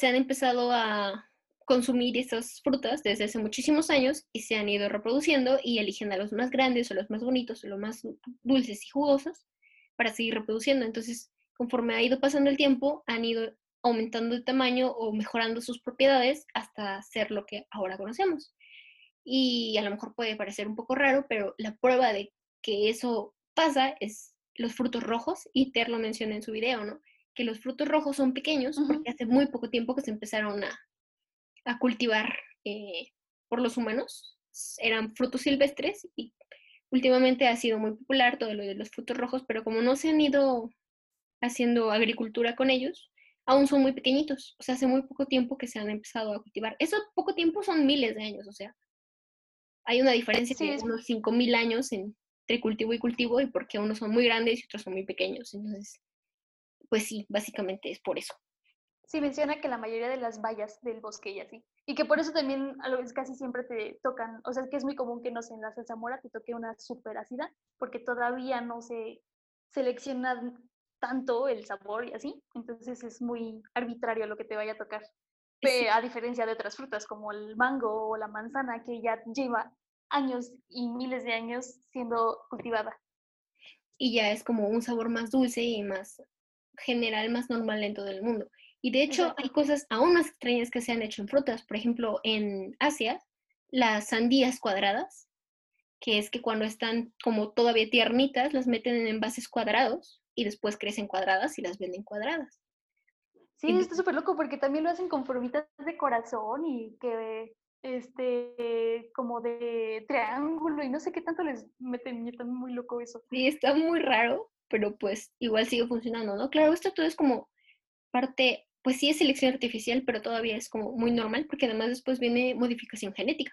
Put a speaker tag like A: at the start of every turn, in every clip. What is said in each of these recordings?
A: se han empezado a consumir esas frutas desde hace muchísimos años y se han ido reproduciendo y eligen a los más grandes o los más bonitos o los más dulces y jugosos para seguir reproduciendo. Entonces, conforme ha ido pasando el tiempo, han ido aumentando de tamaño o mejorando sus propiedades hasta ser lo que ahora conocemos. Y a lo mejor puede parecer un poco raro, pero la prueba de que eso pasa es los frutos rojos, y Ter lo menciona en su video, ¿no? Que los frutos rojos son pequeños porque hace muy poco tiempo que se empezaron a, a cultivar eh, por los humanos. Eran frutos silvestres y últimamente ha sido muy popular todo lo de los frutos rojos, pero como no se han ido haciendo agricultura con ellos, aún son muy pequeñitos. O sea, hace muy poco tiempo que se han empezado a cultivar. Eso poco tiempo son miles de años, o sea, hay una diferencia de unos 5.000 años entre cultivo y cultivo y porque unos son muy grandes y otros son muy pequeños. Entonces, pues sí, básicamente es por eso.
B: Sí, menciona que la mayoría de las vallas del bosque y así. Y que por eso también a lo casi siempre te tocan, o sea, que es muy común que no sé, en la salsa mora te toque una súper ácida, porque todavía no se selecciona tanto el sabor y así. Entonces es muy arbitrario lo que te vaya a tocar. A diferencia de otras frutas como el mango o la manzana, que ya lleva años y miles de años siendo cultivada.
A: Y ya es como un sabor más dulce y más general, más normal en todo el mundo. Y de hecho hay cosas aún más extrañas que se han hecho en frutas. Por ejemplo, en Asia, las sandías cuadradas, que es que cuando están como todavía tiernitas, las meten en envases cuadrados y después crecen cuadradas y las venden cuadradas.
B: Sí, está súper loco porque también lo hacen con formitas de corazón y que este como de triángulo y no sé qué tanto les meten, y está muy loco eso.
A: Sí, está muy raro, pero pues igual sigue funcionando, ¿no? Claro, esto todo es como parte pues sí es selección artificial, pero todavía es como muy normal, porque además después viene modificación genética,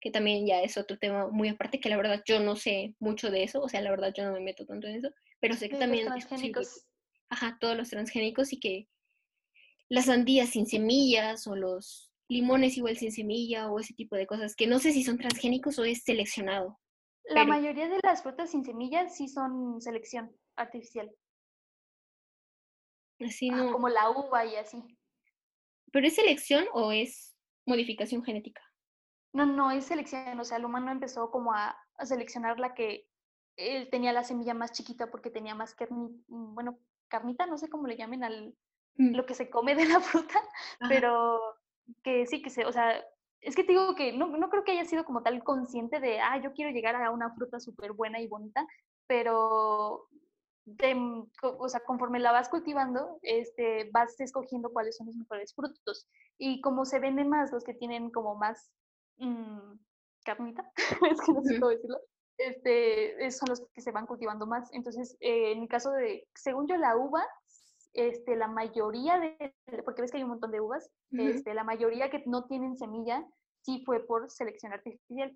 A: que también ya es otro tema muy aparte, que la verdad yo no sé mucho de eso, o sea, la verdad yo no me meto tanto en eso, pero sé que también...
B: Los transgénicos.
A: ajá, todos los transgénicos y que las sandías sin semillas o los limones igual sin semilla o ese tipo de cosas, que no sé si son transgénicos o es seleccionado.
B: La mayoría de las frutas sin semillas sí son selección artificial.
A: Así no.
B: como la uva y así.
A: ¿Pero es selección o es modificación genética?
B: No, no, es selección. O sea, el humano empezó como a, seleccionar la que él tenía la semilla más chiquita porque tenía más carnita, bueno, carnita, no sé cómo le llamen al mm. lo que se come de la fruta, pero que sí, que se, o sea, es que te digo que no, no creo que haya sido como tal consciente de, ah, yo quiero llegar a una fruta súper buena y bonita, pero de, o sea, conforme la vas cultivando, este, vas escogiendo cuáles son los mejores frutos. Y como se venden más los que tienen como más mmm, carnita, es que no sé cómo decirlo, este, son los que se van cultivando más. Entonces, eh, en el caso de, según yo, la uva, este, la mayoría de, porque ves que hay un montón de uvas, este, la mayoría que no tienen semilla, sí fue por selección artificial.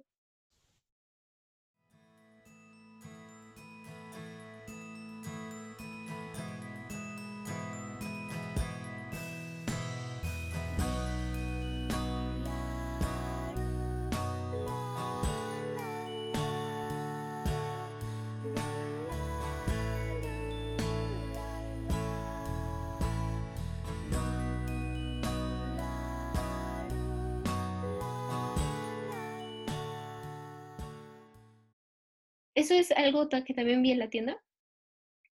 A: Eso es algo que también vi en la tienda.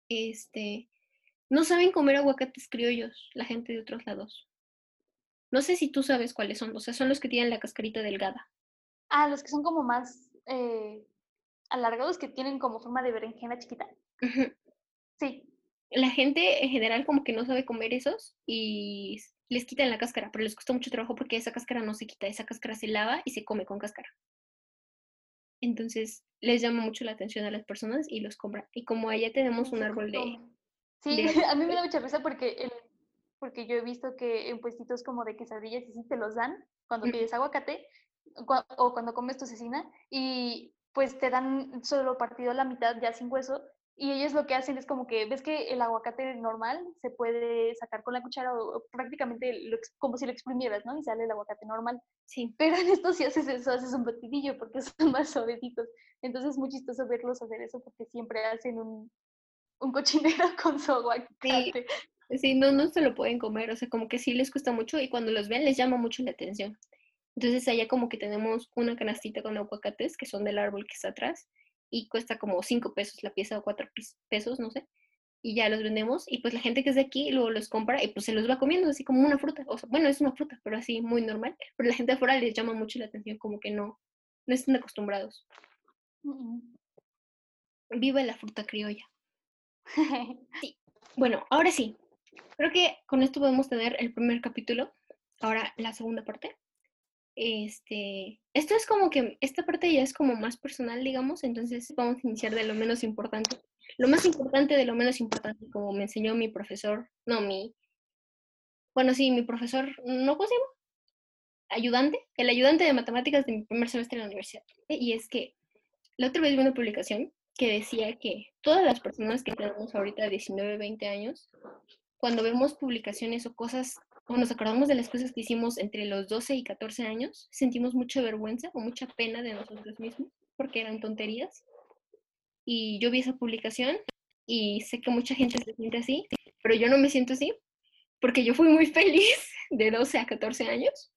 A: Este, no saben comer aguacates criollos, la gente de otros lados. No sé si tú sabes cuáles son, o sea, son los que tienen la cascarita delgada.
B: Ah, los que son como más eh, alargados, que tienen como forma de berenjena chiquita. Sí.
A: La gente en general como que no sabe comer esos y les quitan la cáscara, pero les cuesta mucho trabajo porque esa cáscara no se quita, esa cáscara se lava y se come con cáscara. Entonces les llama mucho la atención a las personas y los compran. Y como allá tenemos un árbol de...
B: Sí, a mí me da mucha risa porque, el, porque yo he visto que en puestitos como de quesadillas y sí te los dan cuando pides aguacate o cuando comes tu cecina y pues te dan solo partido la mitad ya sin hueso y ellos lo que hacen es como que, ves que el aguacate normal se puede sacar con la cuchara o, prácticamente como si lo exprimieras, ¿no? Y sale el aguacate normal.
A: Sí.
B: Pero en esto si haces eso, haces un batidillo porque son más suavecitos. Entonces es muy chistoso verlos hacer eso porque siempre hacen un, un cochinero con su aguacate.
A: Sí, no, no se lo pueden comer, o sea, como que sí les cuesta mucho y cuando los ven les llama mucho la atención. Entonces allá como que tenemos una canastita con aguacates que son del árbol que está atrás y cuesta como cinco pesos la pieza o cuatro pesos, no sé. Y ya los vendemos y pues la gente que es de aquí luego los compra y pues se los va comiendo así como una fruta. O sea, bueno, es una fruta, pero así muy normal. Pero la gente afuera les llama mucho la atención, como que no, no están acostumbrados. Viva la fruta criolla. sí. Bueno, ahora sí, Creo que con esto podemos tener el primer capítulo. Ahora la segunda parte. Este, esto es como que, esta parte ya es como más personal, digamos, entonces vamos a iniciar de lo menos importante. Lo más importante de lo menos importante, como me enseñó mi profesor, no, mi, bueno, sí, mi profesor, ¿no cómo se llama? Ayudante, el ayudante de matemáticas de mi primer semestre en la universidad. Y es que la otra vez vi una publicación que decía que todas las personas que tenemos ahorita 19, 20 años, cuando vemos publicaciones o cosas, o nos acordamos de las cosas que hicimos entre los 12 y 14 años, sentimos mucha vergüenza o mucha pena de nosotros mismos porque eran tonterías. Y yo vi esa publicación y sé que mucha gente se siente así, pero yo no me siento así porque yo fui muy feliz de 12 a 14 años,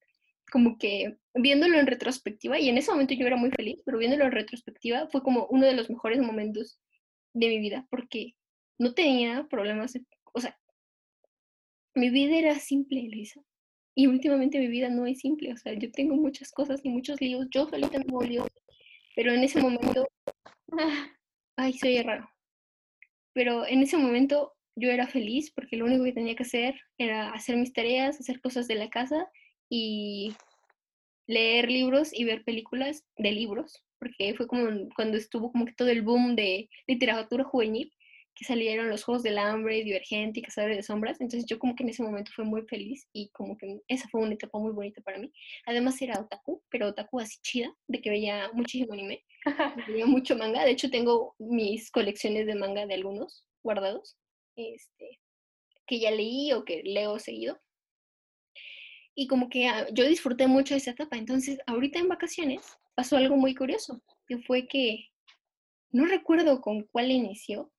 A: como que viéndolo en retrospectiva, y en ese momento yo era muy feliz, pero viéndolo en retrospectiva fue como uno de los mejores momentos de mi vida porque no tenía problemas, o sea, mi vida era simple, Luisa. Y últimamente mi vida no es simple. O sea, yo tengo muchas cosas y muchos líos. Yo solita tengo líos. Pero en ese momento. ay, soy raro. Pero en ese momento yo era feliz porque lo único que tenía que hacer era hacer mis tareas, hacer cosas de la casa y leer libros y ver películas de libros, porque fue como cuando estuvo como que todo el boom de literatura juvenil que salieron los Juegos del Hambre, Divergente y Cazadores de Sombras. Entonces yo como que en ese momento fue muy feliz y como que esa fue una etapa muy bonita para mí. Además era otaku, pero otaku así chida, de que veía muchísimo anime, veía mucho manga. De hecho tengo mis colecciones de manga de algunos guardados, este, que ya leí o que leo seguido. Y como que ah, yo disfruté mucho de esa etapa. Entonces ahorita en vacaciones pasó algo muy curioso, que fue que no recuerdo con cuál inició,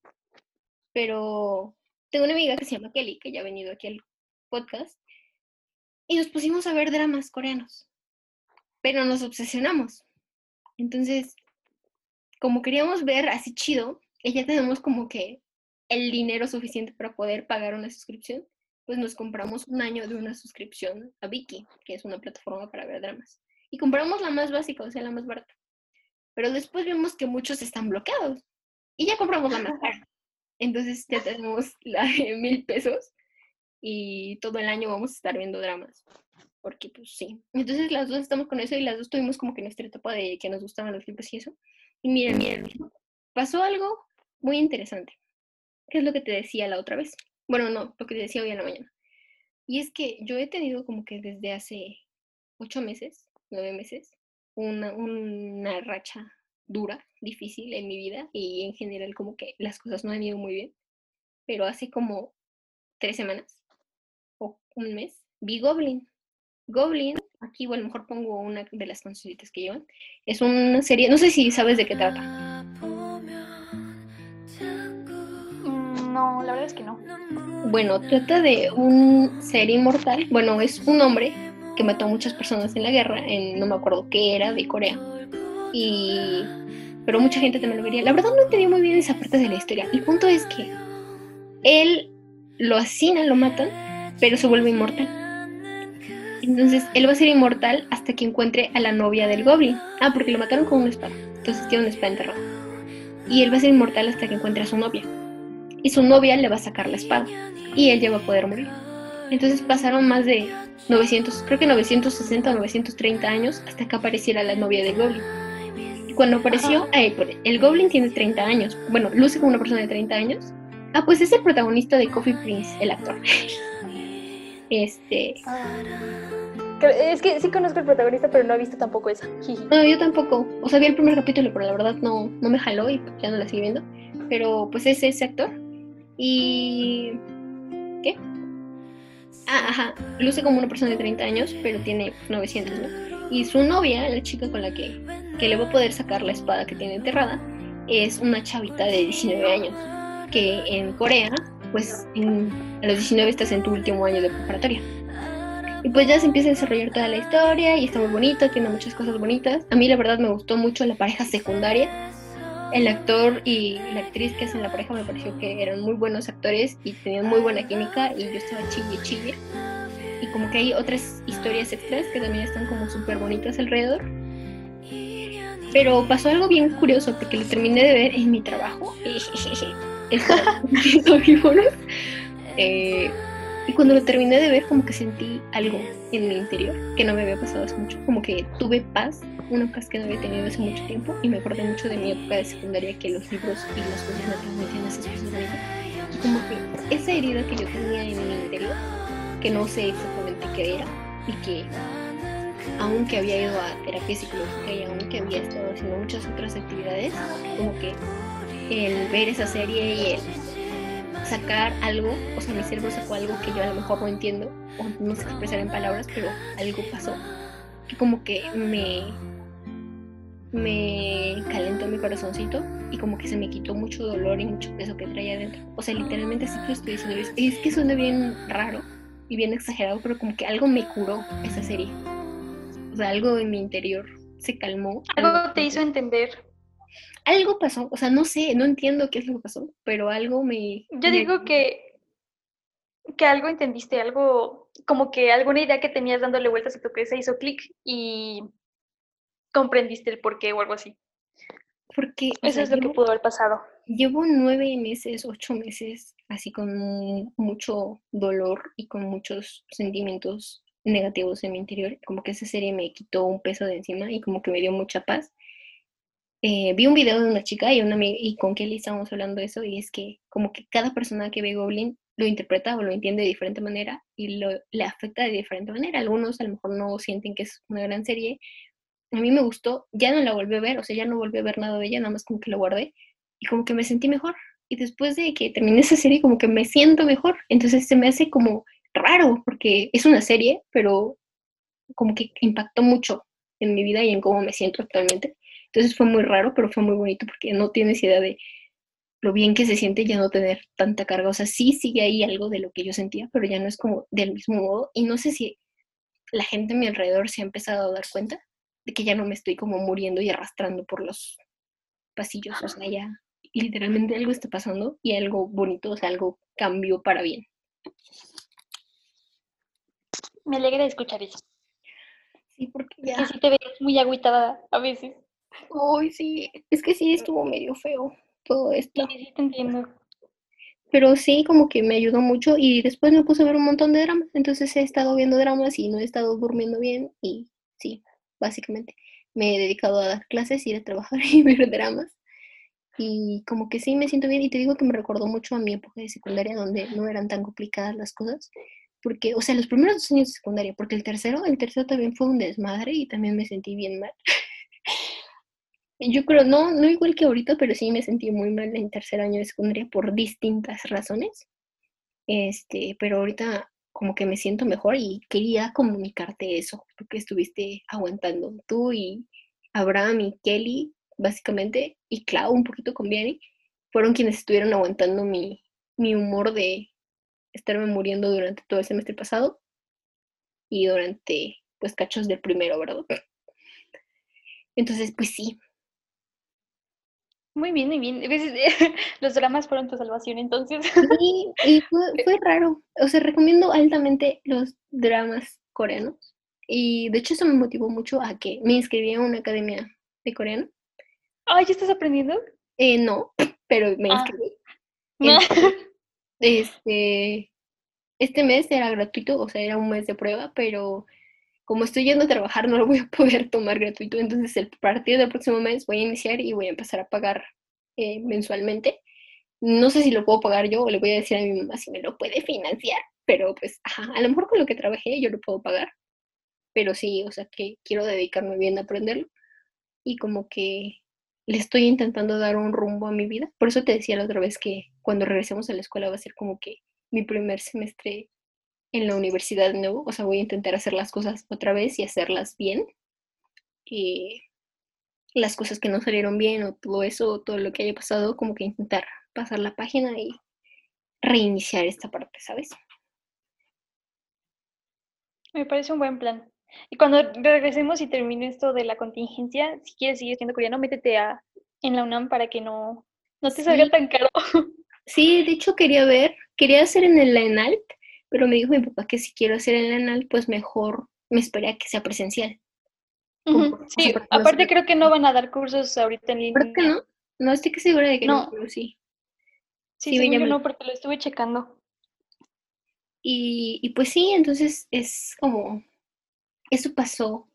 A: pero tengo una amiga que se llama Kelly, que ya ha venido aquí al podcast, y nos pusimos a ver dramas coreanos, pero nos obsesionamos. Entonces, como queríamos ver así chido, ya tenemos como que el dinero suficiente para poder pagar una suscripción, pues nos compramos un año de una suscripción a Viki, que es una plataforma para ver dramas. Y compramos la más básica, o sea, la más barata. Pero después vimos que muchos están bloqueados. Y ya compramos la más cara. Entonces ya tenemos la de mil pesos y todo el año vamos a estar viendo dramas. Porque pues sí. Entonces las dos estamos con eso y las dos tuvimos como que nuestra etapa de que nos gustaban los libros y eso. Y miren, miren, pasó algo muy interesante. ¿Qué es lo que te decía la otra vez? Bueno, no, lo que te decía hoy en la mañana. Y es que yo he tenido como que desde hace ocho meses, nueve meses, una, una racha dura, difícil en mi vida y en general como que las cosas no han ido muy bien. Pero hace como tres semanas o un mes vi Goblin. Goblin, aquí igual a lo mejor pongo una de las canciones que llevan. Es una serie, no sé si sabes de qué trata.
B: No, la verdad es que no.
A: Bueno, trata de un ser inmortal. Bueno, es un hombre que mató a muchas personas en la guerra, en no me acuerdo qué era, de Corea y pero mucha gente también lo vería. La verdad no entendí muy bien esa parte de la historia. El punto es que él lo asesinan, lo matan, pero se vuelve inmortal. Entonces él va a ser inmortal hasta que encuentre a la novia del Goblin. Ah, porque lo mataron con una espada. Entonces tiene una espada enterrada. Y él va a ser inmortal hasta que encuentre a su novia. Y su novia le va a sacar la espada. Y él ya va a poder morir. Entonces pasaron más de 900, creo que 960 o 930 años hasta que apareciera la novia del Goblin. Cuando apareció, el Goblin tiene 30 años. Bueno, luce como una persona de 30 años. Ah, pues es el protagonista de Coffee Prince, el actor. este.
B: Es que sí conozco el protagonista, pero no he visto tampoco esa.
A: no, yo tampoco. O sea, vi el primer capítulo, pero la verdad no, no me jaló y ya no la sigo viendo. Pero pues es ese actor. Y. ¿Qué? Ah, ajá. Luce como una persona de 30 años, pero tiene 900, ¿no? Y su novia, la chica con la que, que le va a poder sacar la espada que tiene enterrada, es una chavita de 19 años, que en Corea pues a los 19 estás en tu último año de preparatoria. Y pues ya se empieza a desarrollar toda la historia y está muy bonito, tiene muchas cosas bonitas. A mí la verdad me gustó mucho la pareja secundaria. El actor y la actriz que hacen la pareja me pareció que eran muy buenos actores y tenían muy buena química y yo estaba chille chille. Y como que hay otras historias extras que también están como súper bonitas alrededor. Pero pasó algo bien curioso porque lo terminé de ver en mi trabajo. eh, y cuando lo terminé de ver, como que sentí algo en mi interior que no me había pasado hace mucho. Como que tuve paz, una paz que no había tenido hace mucho tiempo. Y me acordé mucho de mi época de secundaria que los libros y las cosas me transmitían esas cosas de Y como que esa herida que yo tenía en mi interior, que no sé exactamente qué era, y que aunque había ido a terapia psicológica y aunque había estado haciendo muchas otras actividades, como que el ver esa serie y el sacar algo, o sea, mi cerebro sacó algo que yo a lo mejor no entiendo o no sé expresar en palabras, pero algo pasó que como que me me calentó mi corazoncito y como que se me quitó mucho dolor y mucho peso que traía adentro. O sea, literalmente así que estoy diciendo, es que suena bien raro y bien exagerado, pero como que algo me curó esa serie. O sea, algo en mi interior se calmó.
B: Algo te hizo entender
A: algo pasó, o sea, no sé, no entiendo qué es lo que pasó, pero algo me...
B: Yo digo que, que algo entendiste, algo, como que alguna idea que tenías dándole vueltas a tu cabeza hizo clic y comprendiste el porqué o algo así.
A: Porque...
B: Eso es lo que pudo haber pasado.
A: Llevo nueve meses, ocho meses, así con mucho dolor y con muchos sentimientos negativos en mi interior. Como que esa serie me quitó un peso de encima y como que me dio mucha paz. Eh, vi un video de una chica y, una, y con Kelly estábamos hablando de eso y es que como que cada persona que ve Goblin lo interpreta o lo entiende de diferente manera y lo, le afecta de diferente manera. Algunos a lo mejor no sienten que es una gran serie. A mí me gustó, ya no la volví a ver, o sea, ya no volví a ver nada de ella, nada más como que lo guardé y como que me sentí mejor. Y después de que terminé esa serie, como que me siento mejor. Entonces se me hace como raro, porque es una serie, pero como que impactó mucho en mi vida y en cómo me siento actualmente. Entonces fue muy raro, pero fue muy bonito porque no tienes idea de lo bien que se siente ya no tener tanta carga. O sea, sí sigue ahí algo de lo que yo sentía, pero ya no es como del mismo modo. Y no sé si la gente a mi alrededor se ha empezado a dar cuenta de que ya no me estoy como muriendo y arrastrando por los pasillos. O sea, ya literalmente algo está pasando y algo bonito, o sea, algo cambió para bien.
B: Me alegra escuchar eso.
A: Sí, porque ya.
B: sí te ves muy agüitada a veces.
A: Uy, sí, es que sí estuvo medio feo todo esto.
B: Sí, sí, te entiendo.
A: Pero sí, como que me ayudó mucho y después me puse a ver un montón de dramas. Entonces he estado viendo dramas y no he estado durmiendo bien y sí, básicamente me he dedicado a dar clases, ir a trabajar y ver dramas. Y como que sí me siento bien y te digo que me recordó mucho a mi época de secundaria donde no eran tan complicadas las cosas. Porque, o sea, los primeros dos años de secundaria, porque el tercero, el tercero también fue un desmadre y también me sentí bien mal. Yo creo, no, no igual que ahorita, pero sí me sentí muy mal en tercer año de secundaria por distintas razones. Este, pero ahorita como que me siento mejor y quería comunicarte eso, porque estuviste aguantando tú y Abraham y Kelly, básicamente, y Clau un poquito con Vianney, fueron quienes estuvieron aguantando mi, mi humor de estarme muriendo durante todo el semestre pasado y durante, pues, cachos del primero, ¿verdad? Entonces, pues sí,
B: muy bien, muy bien. Los dramas fueron tu salvación entonces.
A: Sí, y fue, raro. O sea, recomiendo altamente los dramas coreanos. Y de hecho eso me motivó mucho a que me inscribí a una academia de coreano.
B: Ah, ¿ya estás aprendiendo?
A: Eh, no, pero me ah. inscribí. Este, este mes era gratuito, o sea, era un mes de prueba, pero como estoy yendo a trabajar, no lo voy a poder tomar gratuito. Entonces, el partido del próximo mes voy a iniciar y voy a empezar a pagar eh, mensualmente. No sé si lo puedo pagar yo o le voy a decir a mi mamá si me lo puede financiar, pero pues, ajá, a lo mejor con lo que trabajé yo lo puedo pagar. Pero sí, o sea, que quiero dedicarme bien a aprenderlo y como que le estoy intentando dar un rumbo a mi vida. Por eso te decía la otra vez que cuando regresemos a la escuela va a ser como que mi primer semestre en la universidad de nuevo, o sea, voy a intentar hacer las cosas otra vez y hacerlas bien. Y las cosas que no salieron bien o todo eso, todo lo que haya pasado, como que intentar pasar la página y reiniciar esta parte, ¿sabes?
B: Me parece un buen plan. Y cuando regresemos y termine esto de la contingencia, si quieres seguir siendo coreano, métete a, en la UNAM para que no, no te salga tan caro.
A: Sí, de hecho quería ver, quería hacer en el ENALT, pero me dijo mi papá que si quiero hacer en el ENALT, pues mejor me esperé a que sea presencial.
B: Sí, aparte creo que no van a dar cursos ahorita en línea.
A: ¿Por qué no? No estoy que segura de que no, pero sí.
B: Sí, sí yo no, porque lo estuve checando.
A: Y, y pues sí, entonces es como, eso pasó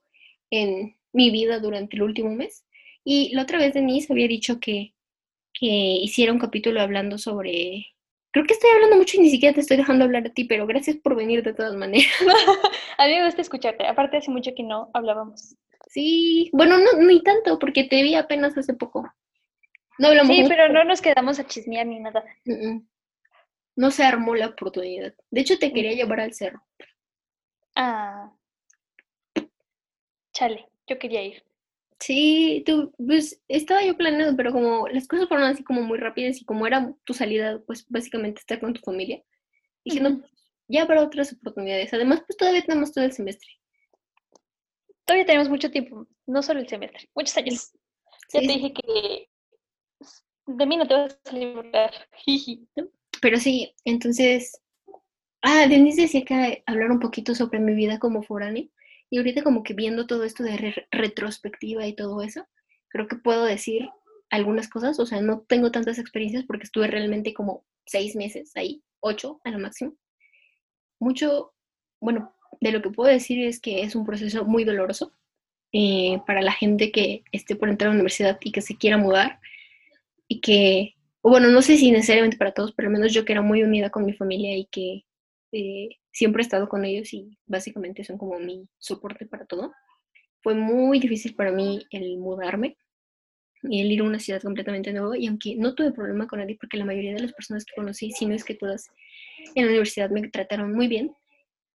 A: en mi vida durante el último mes. Y la otra vez Denise había dicho que que hiciera un capítulo hablando sobre... Creo que estoy hablando mucho y ni siquiera te estoy dejando hablar a ti, pero gracias por venir de todas maneras.
B: a mí me gusta escucharte, aparte hace mucho que no hablábamos.
A: Sí, bueno, no, ni tanto, porque te vi apenas hace poco.
B: No hablamos Sí, pero no nos quedamos a chismear ni nada.
A: No se armó la oportunidad. De hecho, te quería llevar al cerro.
B: Ah. Chale, yo quería ir.
A: Sí, tú, pues estaba yo planeando, pero como las cosas fueron así como muy rápidas y como era tu salida, pues básicamente estar con tu familia, dije, no, ya habrá otras oportunidades. Además, pues todavía tenemos todo el semestre.
B: Todavía tenemos mucho tiempo, no solo el semestre, muchos años. Ya te dije que de mí no te vas a librar.
A: pero sí, entonces, ah, Denise decía que hablar un poquito sobre mi vida como foránea. Y ahorita como que viendo todo esto de retrospectiva y todo eso, creo que puedo decir algunas cosas, o sea, no tengo tantas experiencias porque estuve realmente como seis meses ahí, ocho a lo máximo. Mucho, bueno, de lo que puedo decir es que es un proceso muy doloroso eh, para la gente que esté por entrar a la universidad y que se quiera mudar y que, bueno, no sé si necesariamente para todos, pero al menos yo que era muy unida con mi familia y que eh, siempre he estado con ellos y básicamente son como mi soporte para todo. Fue muy difícil para mí el mudarme y el ir a una ciudad completamente nueva y aunque no tuve problema con nadie porque la mayoría de las personas que conocí, si no es que todas en la universidad me trataron muy bien,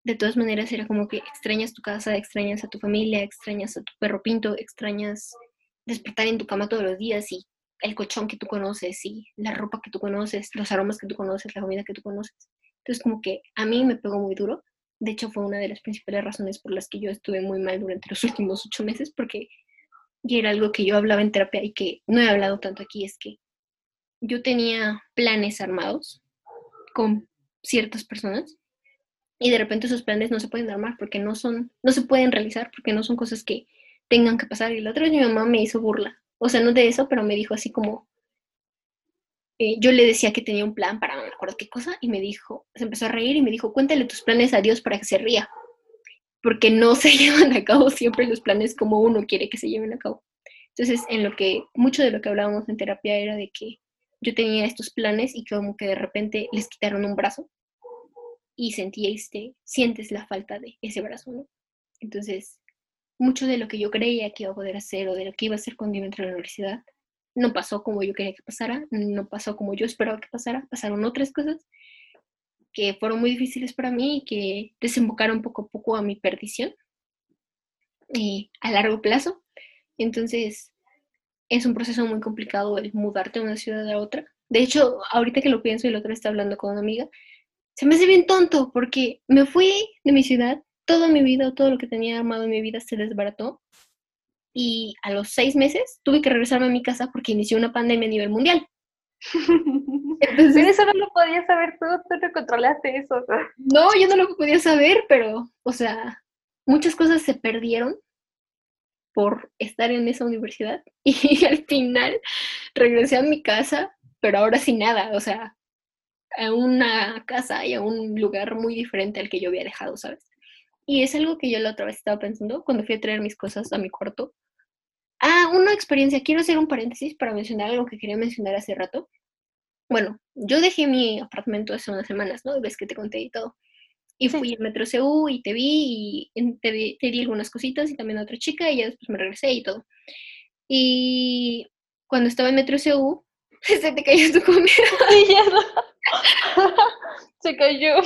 A: de todas maneras era como que extrañas tu casa, extrañas a tu familia, extrañas a tu perro pinto, extrañas despertar en tu cama todos los días y el colchón que tú conoces y la ropa que tú conoces, los aromas que tú conoces, la comida que tú conoces. Entonces, como que a mí me pegó muy duro. De hecho, fue una de las principales razones por las que yo estuve muy mal durante los últimos ocho meses, porque y era algo que yo hablaba en terapia y que no he hablado tanto aquí, es que yo tenía planes armados con ciertas personas y de repente esos planes no se pueden armar porque no son, no se pueden realizar porque no son cosas que tengan que pasar. Y la otra vez mi mamá me hizo burla, o sea, no de eso, pero me dijo así como, eh, yo le decía que tenía un plan para no me acuerdo qué cosa y me dijo, se empezó a reír y me dijo, cuéntale tus planes a Dios para que se ría, porque no se llevan a cabo siempre los planes como uno quiere que se lleven a cabo. Entonces, en lo que, mucho de lo que hablábamos en terapia era de que yo tenía estos planes y como que de repente les quitaron un brazo y sentía este, sientes la falta de ese brazo, ¿no? Entonces, mucho de lo que yo creía que iba a poder hacer o de lo que iba a hacer cuando iba a entrar la universidad, no pasó como yo quería que pasara, no pasó como yo esperaba que pasara, pasaron otras cosas que fueron muy difíciles para mí y que desembocaron poco a poco a mi perdición eh, a largo plazo. Entonces, es un proceso muy complicado el mudarte de una ciudad a otra. De hecho, ahorita que lo pienso y la otra está hablando con una amiga, se me hace bien tonto porque me fui de mi ciudad, toda mi vida, todo lo que tenía armado en mi vida se desbarató y a los seis meses tuve que regresarme a mi casa porque inició una pandemia a nivel mundial.
B: Entonces, eso no lo podías saber tú, tú no controlaste eso.
A: No, yo no lo podía saber, pero, o sea, muchas cosas se perdieron por estar en esa universidad y al final regresé a mi casa, pero ahora sin nada, o sea, a una casa y a un lugar muy diferente al que yo había dejado, ¿sabes? Y es algo que yo la otra vez estaba pensando cuando fui a traer mis cosas a mi cuarto. Ah, una experiencia. Quiero hacer un paréntesis para mencionar algo que quería mencionar hace rato. Bueno, yo dejé mi apartamento hace unas semanas, ¿no? Ves que te conté y todo. Y fui al Metro CU y te vi y te, di algunas cositas y también a otra chica y ya después me regresé y todo. Y cuando estaba en Metro CU, se te cayó tu comida.
B: Sí, no. se cayó.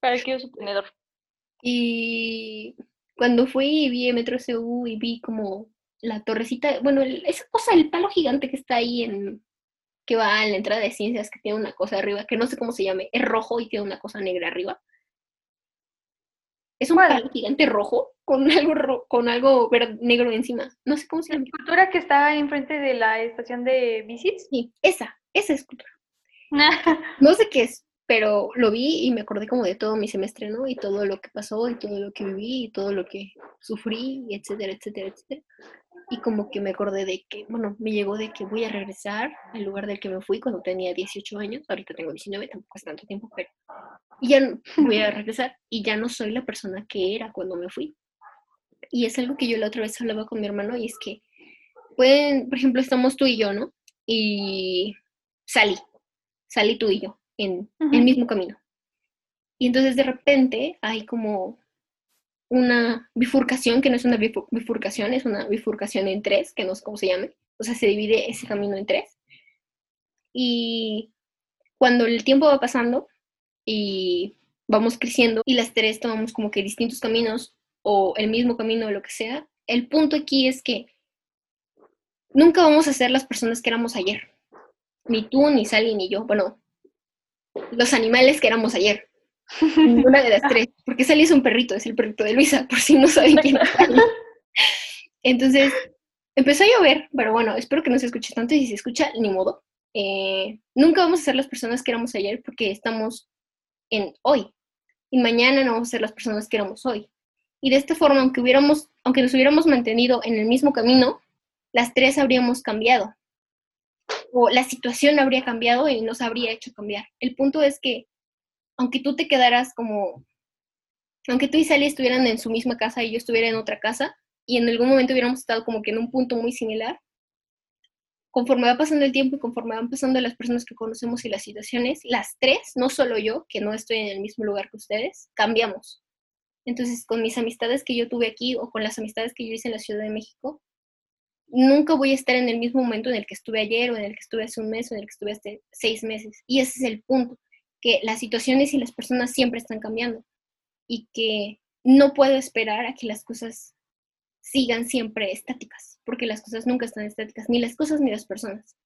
B: ¿Para qué su tenedor?
A: Y cuando fui y vi Metro CU y vi como la torrecita, bueno, esa cosa, el palo gigante que está ahí en, que va a la entrada de ciencias que tiene una cosa arriba, que no sé cómo se llame, es rojo y tiene una cosa negra arriba. Es un palo gigante rojo con algo con algo negro encima. No sé cómo se llama.
B: ¿La escultura que está enfrente de la estación de bicis?
A: Sí, esa, esa escultura. no sé qué es, pero lo vi y me acordé como de todo mi semestre, ¿no? Y todo lo que pasó y todo lo que viví y todo lo que sufrí, etcétera, etcétera, etcétera. Y como que me acordé de que, bueno, me llegó de que voy a regresar al lugar del que me fui cuando tenía 18 años, ahorita tengo 19, tampoco es tanto tiempo, pero y ya voy a regresar y ya no soy la persona que era cuando me fui. Y es algo que yo la otra vez hablaba con mi hermano y es que pueden, por ejemplo, estamos tú y yo, ¿no? Y salí, salí tú y yo en el mismo camino. Y entonces de repente hay como una bifurcación, que no es una bifurcación, es una bifurcación en tres, que no sé cómo se llame. O sea, se divide ese camino en tres. Y cuando el tiempo va pasando y vamos creciendo y las tres tomamos como que distintos caminos o el mismo camino o lo que sea, el punto aquí es que nunca vamos a ser las personas que éramos ayer. Ni tú, ni Sally, ni yo. Bueno, los animales que éramos ayer. Ninguna de las tres. Porque Sally es un perrito, es el perrito de Luisa, por si no saben quién es Entonces, empezó a llover, pero bueno, espero que no se escuche tanto y si se escucha, ni modo. Eh, nunca vamos a ser las personas que éramos ayer porque estamos en hoy. Y mañana no vamos a ser las personas que éramos hoy. Y de esta forma, aunque, hubiéramos, aunque nos hubiéramos mantenido en el mismo camino, las tres habríamos cambiado o la situación habría cambiado y nos habría hecho cambiar. El punto es que, aunque tú te quedaras como, aunque tú y Sally estuvieran en su misma casa y yo estuviera en otra casa, y en algún momento hubiéramos estado como que en un punto muy similar, conforme va pasando el tiempo y conforme van pasando las personas que conocemos y las situaciones, las tres, no solo yo, que no estoy en el mismo lugar que ustedes, cambiamos. Entonces, con mis amistades que yo tuve aquí o con las amistades que yo hice en la Ciudad de México, nunca voy a estar en el mismo momento en el que estuve ayer o en el que estuve hace un mes o en el que estuve hace seis meses. Y ese es el punto, que las situaciones y las personas siempre están cambiando y que no puedo esperar a que las cosas sigan siempre estáticas, porque las cosas nunca están estáticas, ni las cosas ni las personas.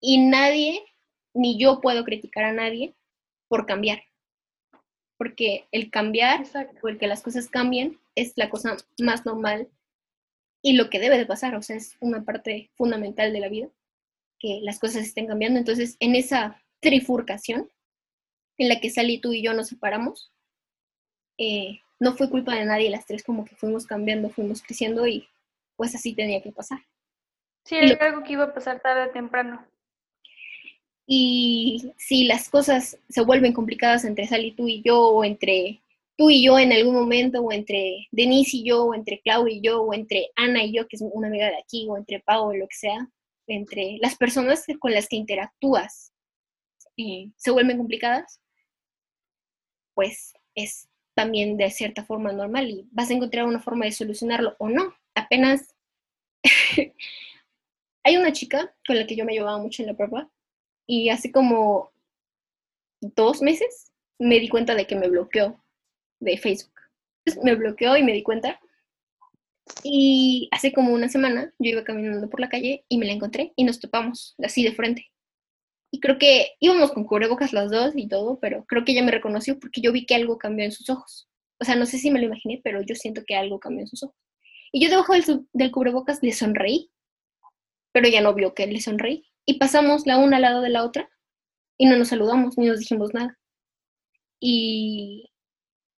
A: Y nadie, ni yo puedo criticar a nadie por cambiar, porque el cambiar o el que las cosas cambien es la cosa más normal y lo que debe de pasar, o sea, es una parte fundamental de la vida, que las cosas estén cambiando. Entonces, en esa trifurcación en la que Sally, tú y yo nos separamos, eh, no fue culpa de nadie, las tres como que fuimos cambiando, fuimos creciendo y pues así tenía que pasar.
B: Sí, era algo que iba a pasar tarde o temprano.
A: Y si las cosas se vuelven complicadas entre Sally, tú y yo, o entre tú y yo en algún momento, o entre Denise y yo, o entre Clau y yo, o entre Ana y yo, que es una amiga de aquí, o entre Pau, o lo que sea, entre las personas con las que interactúas se vuelven complicadas, pues es también de cierta forma normal y vas a encontrar una forma de solucionarlo o no. Apenas hay una chica con la que yo me llevaba mucho en la prueba y hace como dos meses me di cuenta de que me bloqueó de Facebook. me bloqueó y me di cuenta. Y hace como una semana yo iba caminando por la calle y me la encontré y nos topamos así de frente. Y creo que íbamos con cubrebocas las dos y todo, pero creo que ella me reconoció porque yo vi que algo cambió en sus ojos. O sea, no sé si me lo imaginé, pero yo siento que algo cambió en sus ojos. Y yo debajo del, del cubrebocas le sonreí, pero ella no vio que le sonreí. Y pasamos la una al lado de la otra y no nos saludamos ni nos dijimos nada. Y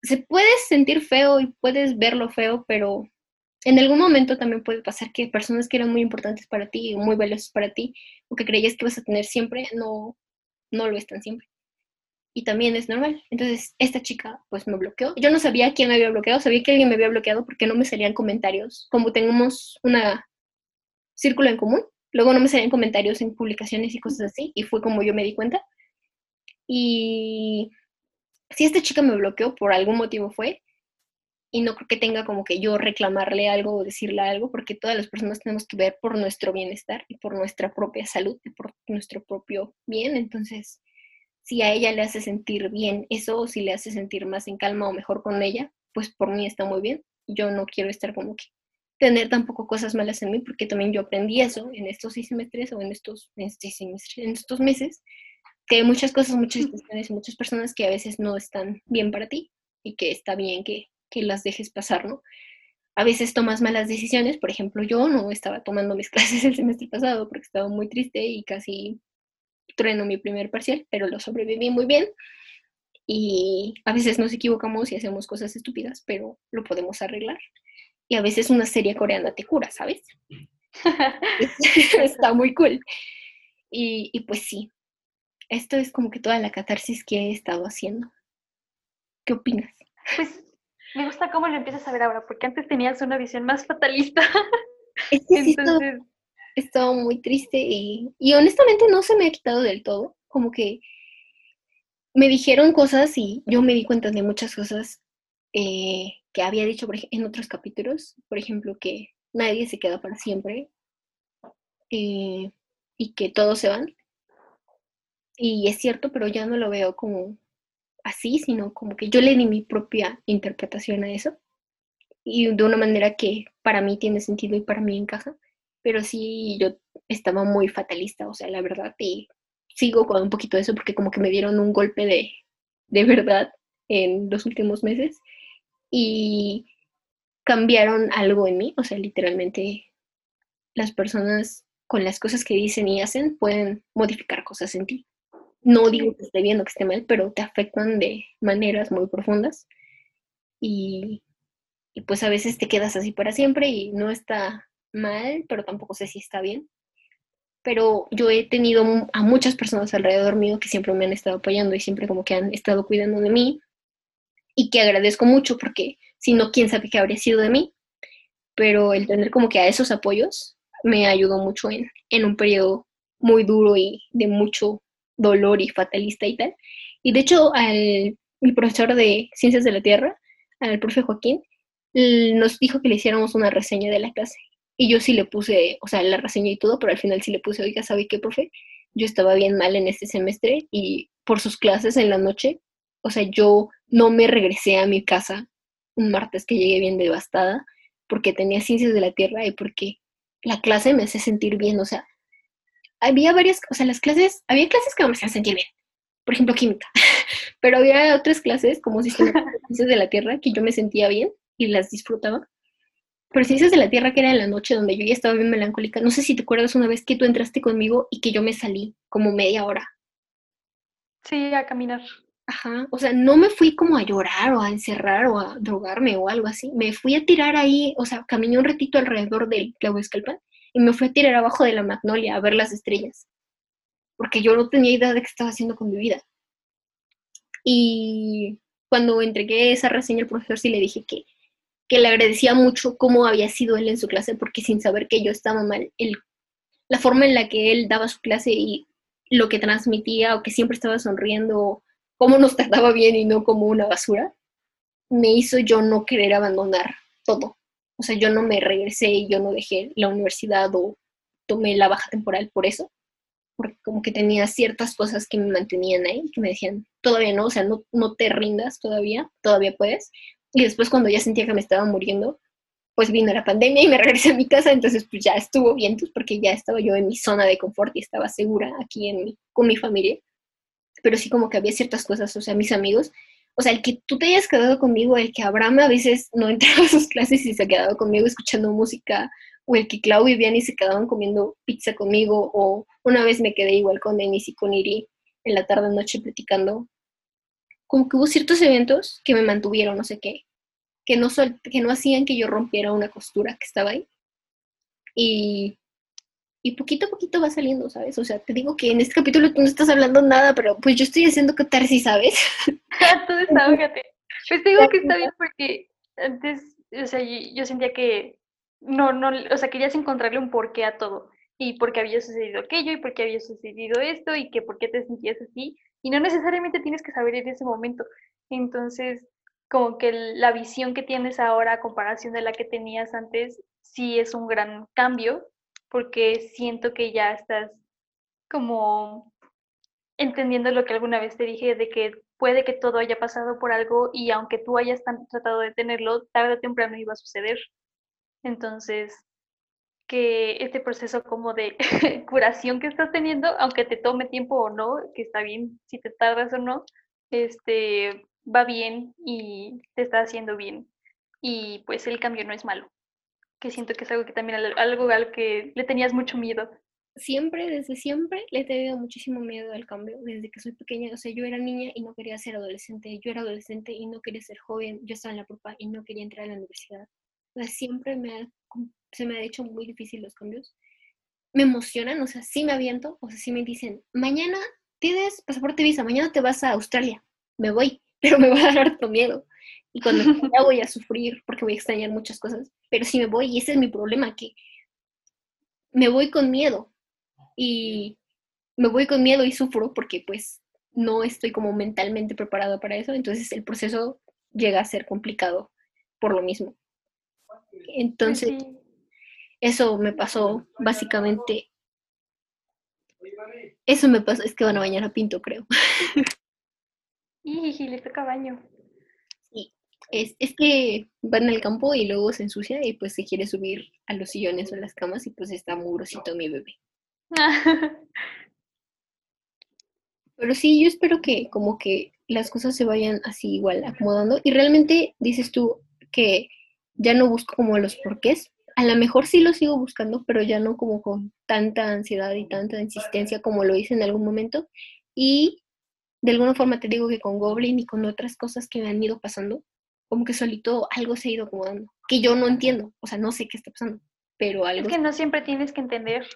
A: se puede sentir feo y puedes verlo feo, pero en algún momento también puede pasar que personas que eran muy importantes para ti muy valiosas para ti o que creías que vas a tener siempre, no, no lo están siempre. Y también es normal. Entonces, esta chica pues me bloqueó. Yo no sabía quién me había bloqueado, sabía que alguien me había bloqueado porque no me salían comentarios. Como tenemos una círculo en común, luego no me salían comentarios en publicaciones y cosas así, y fue como yo me di cuenta. Y si esta chica me bloqueó, por algún motivo fue, y no creo que tenga como que yo reclamarle algo o decirle algo, porque todas las personas tenemos que ver por nuestro bienestar y por nuestra propia salud y por nuestro propio bien. Entonces, si a ella le hace sentir bien eso, o si le hace sentir más en calma o mejor con ella, pues por mí está muy bien. Yo no quiero estar como que tener tampoco cosas malas en mí, porque también yo aprendí eso en estos seis semestres o en estos, en en estos meses, que hay muchas cosas, muchas situaciones muchas personas que a veces no están bien para ti y que está bien que, que las dejes pasar, ¿no? A veces tomas malas decisiones, por ejemplo, yo no estaba tomando mis clases el semestre pasado porque estaba muy triste y casi trueno mi primer parcial, pero lo sobreviví muy bien. Y a veces nos equivocamos y hacemos cosas estúpidas, pero lo podemos arreglar. Y a veces una serie coreana te cura, ¿sabes? Está muy cool. Y, y pues sí, esto es como que toda la catarsis que he estado haciendo. ¿Qué opinas?
B: Pues me gusta cómo lo empiezas a ver ahora, porque antes tenías una visión más fatalista.
A: Es que Entonces... he estado muy triste y, y honestamente no se me ha quitado del todo. Como que me dijeron cosas y yo me di cuenta de muchas cosas eh, que había dicho en otros capítulos. Por ejemplo, que nadie se queda para siempre eh, y que todos se van. Y es cierto, pero ya no lo veo como así, sino como que yo le di mi propia interpretación a eso y de una manera que para mí tiene sentido y para mí encaja, pero sí yo estaba muy fatalista, o sea, la verdad, y sigo con un poquito de eso porque como que me dieron un golpe de, de verdad en los últimos meses y cambiaron algo en mí, o sea, literalmente las personas con las cosas que dicen y hacen pueden modificar cosas en ti. No digo que esté bien o que esté mal, pero te afectan de maneras muy profundas. Y, pues a veces te quedas así para siempre y no está mal, pero tampoco sé si está bien. Pero yo he tenido a muchas personas alrededor mío que siempre me han estado apoyando y siempre como que han estado cuidando de mí y que agradezco mucho porque si no, quién sabe qué habría sido de mí. Pero el tener como que a esos apoyos me ayudó mucho en, en un periodo muy duro y de mucho dolor y fatalista y tal. Y de hecho, al, mi profesor de Ciencias de la Tierra, al profe Joaquín, nos dijo que le hiciéramos una reseña de la clase. Y yo sí le puse, o sea, la reseña y todo, pero al final sí le puse, oiga, ¿sabe qué, profe? Yo estaba bien mal en este semestre y por sus clases en la noche, o sea, yo no me regresé a mi casa un martes que llegué bien devastada porque tenía ciencias de la Tierra y porque la clase me hace sentir bien, o sea, había varias, o sea, las clases, había clases que me hacían sentir bien, por ejemplo, química, pero había otras clases como ciencias de la Tierra que yo me sentía bien y las disfrutaba. Pero ciencias de la Tierra que era en la noche donde yo ya estaba bien melancólica, no sé si te acuerdas una vez que tú entraste conmigo y que yo me salí como media hora.
B: Sí, a caminar.
A: Ajá, o sea, no me fui como a llorar o a encerrar o a drogarme o algo así, me fui a tirar ahí, o sea, caminé un ratito alrededor del Escalpan y me fui a tirar abajo de la magnolia a ver las estrellas, porque yo no tenía idea de qué estaba haciendo con mi vida. Y cuando entregué esa reseña al profesor sí le dije que, que le agradecía mucho cómo había sido él en su clase, porque sin saber que yo estaba mal, el, la forma en la que él daba su clase y lo que transmitía o que siempre estaba sonriendo, cómo nos trataba bien y no como una basura, me hizo yo no querer abandonar todo. O sea, yo no me regresé y yo no dejé la universidad o tomé la baja temporal por eso, porque como que tenía ciertas cosas que me mantenían ahí, que me decían, todavía no, o sea, no, no te rindas todavía, todavía puedes. Y después cuando ya sentía que me estaba muriendo, pues vino la pandemia y me regresé a mi casa, entonces pues ya estuvo bien, pues porque ya estaba yo en mi zona de confort y estaba segura aquí en con mi familia. Pero sí como que había ciertas cosas, o sea, mis amigos o sea, el que tú te hayas quedado conmigo, el que Abraham a veces no entraba a sus clases y se quedaba conmigo escuchando música, o el que Clau y Vianney se quedaban comiendo pizza conmigo, o una vez me quedé igual con Denis y con Iri en la tarde noche platicando. Como que hubo ciertos eventos que me mantuvieron, no sé qué, que no, que no hacían que yo rompiera una costura que estaba ahí. Y y poquito a poquito va saliendo, ¿sabes? O sea, te digo que en este capítulo tú no estás hablando nada, pero pues yo estoy haciendo catarsis, ¿sabes?
B: Tú desahógate. Pues te digo que está bien porque antes, o sea, yo sentía que no, no, o sea, querías encontrarle un porqué a todo. Y por qué había sucedido aquello, y por qué había sucedido esto, y que por qué te sentías así. Y no necesariamente tienes que saber en ese momento. Entonces, como que la visión que tienes ahora a comparación de la que tenías antes, sí es un gran cambio porque siento que ya estás como entendiendo lo que alguna vez te dije de que puede que todo haya pasado por algo y aunque tú hayas tratado de tenerlo, tarde o temprano iba a suceder. Entonces, que este proceso como de curación que estás teniendo, aunque te tome tiempo o no, que está bien si te tardas o no, este va bien y te está haciendo bien. Y pues el cambio no es malo. Que siento que es algo que también algo al que le tenías mucho miedo.
A: Siempre, desde siempre, le he tenido muchísimo miedo al cambio, desde que soy pequeña. O sea, yo era niña y no quería ser adolescente. Yo era adolescente y no quería ser joven. Yo estaba en la prepa y no quería entrar a la universidad. O sea, siempre me se me ha hecho muy difícil los cambios. Me emocionan, o sea, sí me aviento, o sea, sí me dicen, mañana tienes pasaporte visa, mañana te vas a Australia. Me voy, pero me va a dar harto miedo. Y cuando ya voy a sufrir porque voy a extrañar muchas cosas. Pero sí me voy, y ese es mi problema, que me voy con miedo. Y me voy con miedo y sufro porque pues no estoy como mentalmente preparado para eso. Entonces el proceso llega a ser complicado por lo mismo. Entonces, eso me pasó básicamente. Eso me pasó, es que van a bañar a Pinto, creo.
B: Y le toca baño.
A: Es, es que van al campo y luego se ensucia y pues se quiere subir a los sillones o a las camas y pues está muy grosito mi bebé. Pero sí, yo espero que como que las cosas se vayan así igual acomodando. Y realmente dices tú que ya no busco como los porqués. A lo mejor sí lo sigo buscando, pero ya no como con tanta ansiedad y tanta insistencia como lo hice en algún momento. Y de alguna forma te digo que con Goblin y con otras cosas que me han ido pasando, como que solito algo se ha ido acomodando, que yo no entiendo, o sea, no sé qué está pasando, pero algo...
B: Es que no siempre tienes que entender,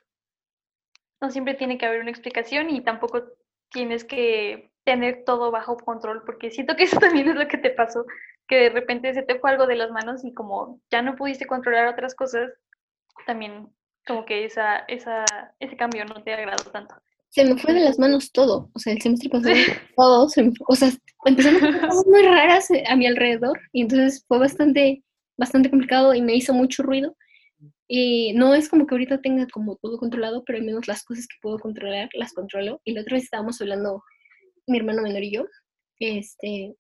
B: no siempre tiene que haber una explicación y tampoco tienes que tener todo bajo control, porque siento que eso también es lo que te pasó, que de repente se te fue algo de las manos y como ya no pudiste controlar otras cosas, también como que esa, esa, ese cambio no te agradó tanto.
A: Se me fue de las manos todo, o sea, el semestre pasado todo, se me, o sea, empezaron cosas muy raras a mi alrededor y entonces fue bastante, bastante complicado y me hizo mucho ruido. Y no es como que ahorita tenga como todo controlado, pero al menos las cosas que puedo controlar las controlo. Y la otra vez estábamos hablando, mi hermano menor y yo, este,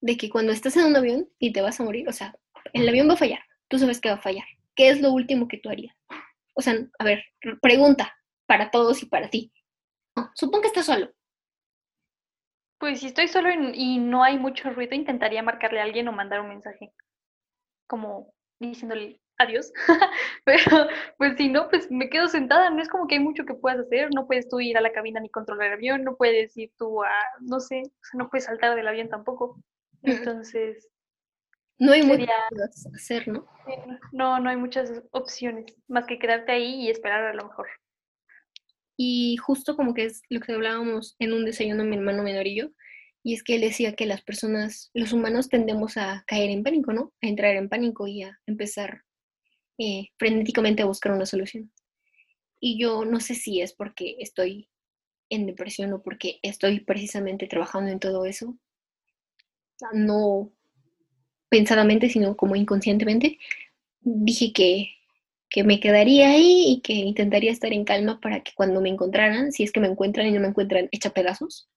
A: de que cuando estás en un avión y te vas a morir, o sea, el avión va a fallar, tú sabes que va a fallar. ¿Qué es lo último que tú harías? O sea, a ver, pregunta para todos y para ti. No, supongo que estás solo.
B: Pues si estoy solo y no hay mucho ruido, intentaría marcarle a alguien o mandar un mensaje, como diciéndole adiós. Pero pues si no, pues me quedo sentada, no es como que hay mucho que puedas hacer, no puedes tú ir a la cabina ni controlar el avión, no puedes ir tú a, no sé, no puedes saltar del avión tampoco. Entonces...
A: No hay mucho que hacer, ¿no?
B: No, no hay muchas opciones, más que quedarte ahí y esperar a lo mejor.
A: Y justo como que es lo que hablábamos en un desayuno mi hermano menor y yo, y es que él decía que las personas, los humanos tendemos a caer en pánico, ¿no? A entrar en pánico y a empezar eh, frenéticamente a buscar una solución. Y yo no sé si es porque estoy en depresión o porque estoy precisamente trabajando en todo eso, no pensadamente, sino como inconscientemente, dije que, que me quedaría ahí y que intentaría estar en calma para que cuando me encontraran, si es que me encuentran y no me encuentran hecha pedazos,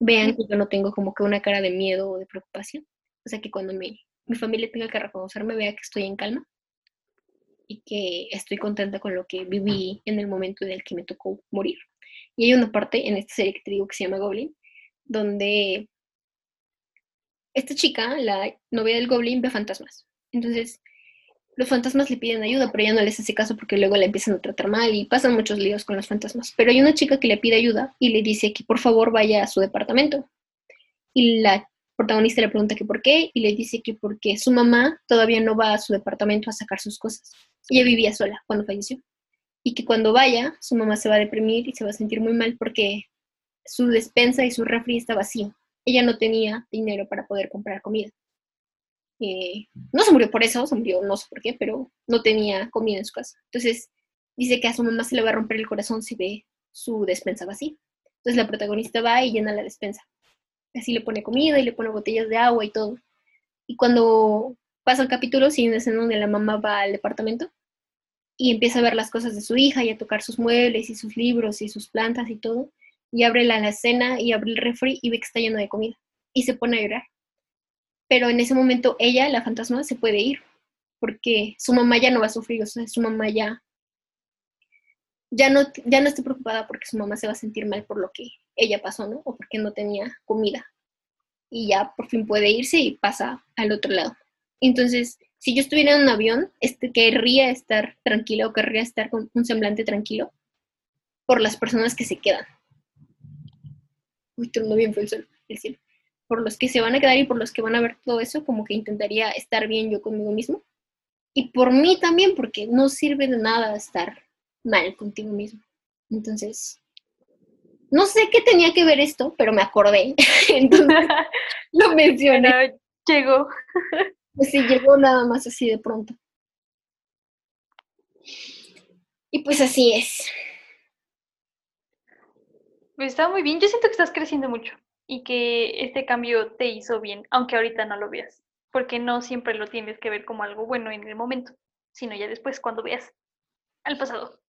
A: vean que yo no tengo como que una cara de miedo o de preocupación. O sea, que cuando mi, mi familia tenga que reconocerme, vea que estoy en calma y que estoy contenta con lo que viví en el momento en el que me tocó morir. Y hay una parte en esta serie que te digo que se llama Goblin, donde esta chica, la novia del Goblin, ve fantasmas. Entonces, los fantasmas le piden ayuda, pero ella no les hace caso porque luego la empiezan a tratar mal y pasan muchos líos con los fantasmas. Pero hay una chica que le pide ayuda y le dice que por favor vaya a su departamento. Y la protagonista le pregunta que por qué y le dice que porque su mamá todavía no va a su departamento a sacar sus cosas. Ella vivía sola cuando falleció. Y que cuando vaya, su mamá se va a deprimir y se va a sentir muy mal porque su despensa y su refri está vacío ella no tenía dinero para poder comprar comida. No se murió por eso, se murió no sé por qué, pero no tenía comida en su casa. Entonces dice que a su mamá se le va a romper el corazón si ve su despensa vacía. Entonces la protagonista va y llena la despensa. Así le pone comida y le pone botellas de agua y todo. Y cuando pasa el capítulo, sigue una escena donde la mamá va al departamento y empieza a ver las cosas de su hija y a tocar sus muebles y sus libros y sus plantas y todo y abre la alacena y abre el refri y ve que está lleno de comida y se pone a llorar. Pero en ese momento ella, la fantasma, se puede ir porque su mamá ya no va a sufrir, o sea, su mamá ya, ya no, ya no está preocupada porque su mamá se va a sentir mal por lo que ella pasó, ¿no? O porque no tenía comida. Y ya por fin puede irse y pasa al otro lado. Entonces, si yo estuviera en un avión, este, querría estar tranquila o querría estar con un semblante tranquilo por las personas que se quedan. Uy, todo bien fue el sol, el cielo. Por los que se van a quedar y por los que van a ver todo eso, como que intentaría estar bien yo conmigo mismo. Y por mí también, porque no sirve de nada estar mal contigo mismo. Entonces, no sé qué tenía que ver esto, pero me acordé. Entonces, lo mencioné.
B: llegó.
A: Pues sí, llegó nada más así de pronto. Y pues así es.
B: Pues está muy bien. Yo siento que estás creciendo mucho y que este cambio te hizo bien, aunque ahorita no lo veas, porque no siempre lo tienes que ver como algo bueno en el momento, sino ya después cuando veas al pasado.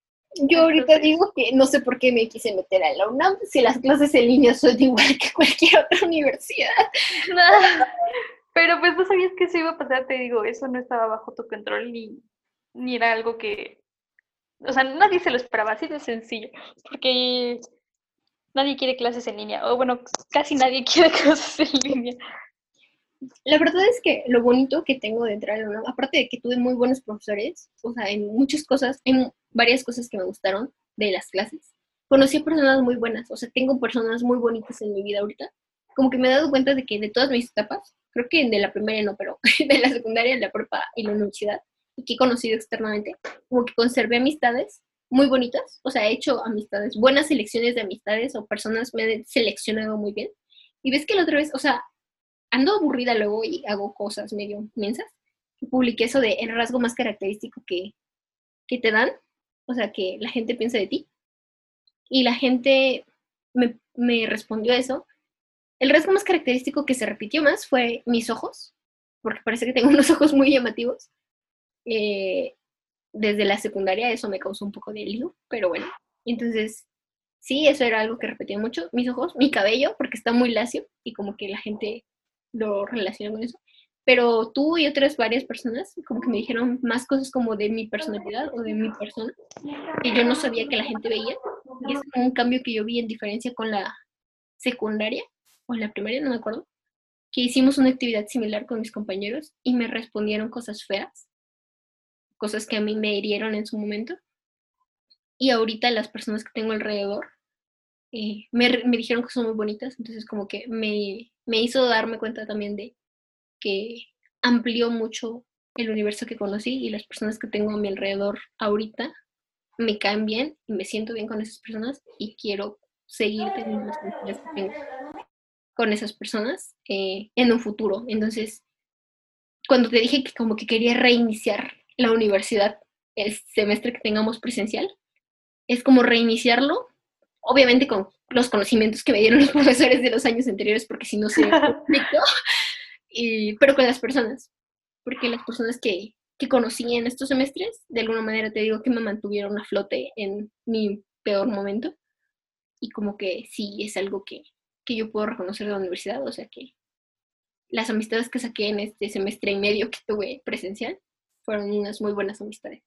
A: Yo ahorita digo que no sé por qué me quise meter a la UNAM si las clases en línea son igual que cualquier otra universidad.
B: Pero pues no sabías que eso iba a pasar, te digo, eso no estaba bajo tu control ni, ni era algo que, o sea, nadie se lo esperaba, así de sencillo, porque nadie quiere clases en línea, o bueno, casi nadie quiere clases en línea.
A: La verdad es que lo bonito que tengo de entrar a aparte de que tuve muy buenos profesores, o sea, en muchas cosas, en varias cosas que me gustaron de las clases, conocí a personas muy buenas, o sea, tengo personas muy bonitas en mi vida ahorita, como que me he dado cuenta de que de todas mis etapas, creo que de la primaria no, pero de la secundaria, la prepa y la universidad, y que he conocido externamente, como que conservé amistades muy bonitas, o sea, he hecho amistades, buenas selecciones de amistades o personas me han seleccionado muy bien. Y ves que la otra vez, o sea, ando aburrida luego y hago cosas medio mensas. Publiqué eso de el rasgo más característico que, que te dan, o sea, que la gente piensa de ti. Y la gente me, me respondió eso el rasgo más característico que se repitió más fue mis ojos, porque parece que tengo unos ojos muy llamativos. Eh, desde la secundaria eso me causó un poco de lío, pero bueno. Entonces, sí, eso era algo que repetía mucho. Mis ojos, mi cabello, porque está muy lacio y como que la gente lo relaciona con eso. Pero tú y otras varias personas como que me dijeron más cosas como de mi personalidad o de mi persona que yo no sabía que la gente veía. Y es un cambio que yo vi en diferencia con la secundaria o la primaria, no me acuerdo, que hicimos una actividad similar con mis compañeros y me respondieron cosas feas, cosas que a mí me hirieron en su momento. Y ahorita las personas que tengo alrededor eh, me, me, dijeron que son muy bonitas, entonces como que me, me hizo darme cuenta también de que amplió mucho el universo que conocí y las personas que tengo a mi alrededor ahorita me caen bien y me siento bien con esas personas y quiero seguir teniendo las que tengo con esas personas eh, en un futuro. Entonces, cuando te dije que como que quería reiniciar la universidad el semestre que tengamos presencial, es como reiniciarlo, obviamente con los conocimientos que me dieron los profesores de los años anteriores, porque si no se y, pero con las personas, porque las personas que, que conocí en estos semestres, de alguna manera te digo que me mantuvieron a flote en mi peor momento, y como que sí es algo que, que yo puedo reconocer de la universidad, o sea que las amistades que saqué en este semestre y medio que tuve presencial fueron unas muy buenas amistades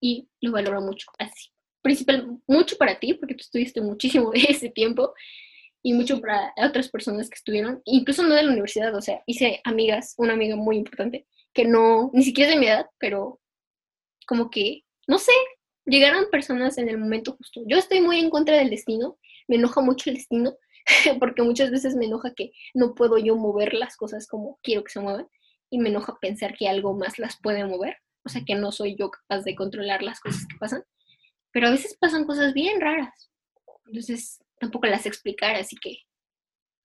A: y lo valoro mucho así. Principal, mucho para ti, porque tú estuviste muchísimo de ese tiempo y mucho para otras personas que estuvieron, incluso no de la universidad, o sea, hice amigas, una amiga muy importante, que no, ni siquiera es de mi edad, pero como que, no sé, llegaron personas en el momento justo. Yo estoy muy en contra del destino, me enoja mucho el destino, porque muchas veces me enoja que no puedo yo mover las cosas como quiero que se muevan y me enoja pensar que algo más las puede mover, o sea que no soy yo capaz de controlar las cosas que pasan, pero a veces pasan cosas bien raras, entonces tampoco las explicar, así que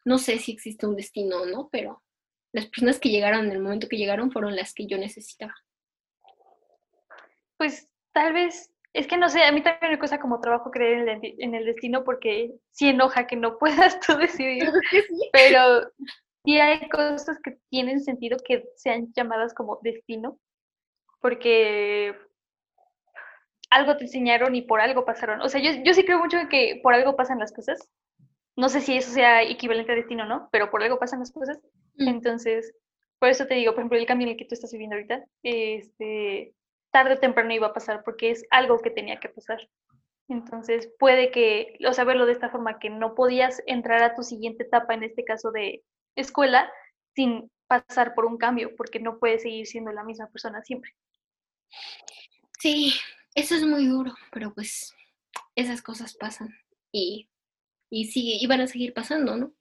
A: no sé si existe un destino o no, pero las personas que llegaron en el momento que llegaron fueron las que yo necesitaba.
B: Pues tal vez es que no sé, a mí también me cuesta como trabajo creer en el, destino porque sí enoja que no puedas tú decidir, pero sí hay cosas que tienen sentido que sean llamadas como destino, porque algo te enseñaron y por algo pasaron. O sea, yo, yo sí creo mucho que por algo pasan las cosas. No sé si eso sea equivalente a destino o no, pero por algo pasan las cosas. Mm. Entonces, por eso te digo, por ejemplo, el cambio en el que tú estás viviendo ahorita, este, tarde o temprano iba a pasar porque es algo que tenía que pasar. Entonces puede que, o sea, verlo de esta forma, que no podías entrar a tu siguiente etapa, en este caso de escuela, sin pasar por un cambio, porque no puedes seguir siendo la misma persona siempre.
A: Sí, eso es muy duro, pero pues esas cosas pasan y, y sigue, y van a seguir pasando, ¿no?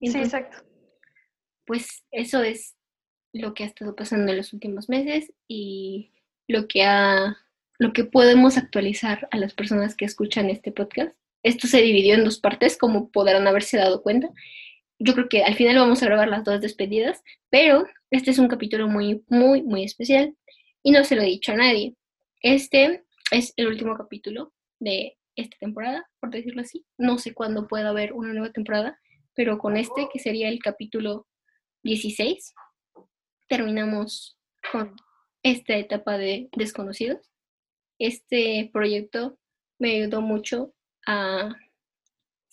B: sí, exacto.
A: Pues eso es lo que ha estado pasando en los últimos meses y lo que ha lo que podemos actualizar a las personas que escuchan este podcast. Esto se dividió en dos partes, como podrán haberse dado cuenta. Yo creo que al final vamos a grabar las dos despedidas, pero este es un capítulo muy, muy, muy especial y no se lo he dicho a nadie. Este es el último capítulo de esta temporada, por decirlo así. No sé cuándo pueda haber una nueva temporada, pero con este, que sería el capítulo 16, terminamos con esta etapa de desconocidos este proyecto me ayudó mucho a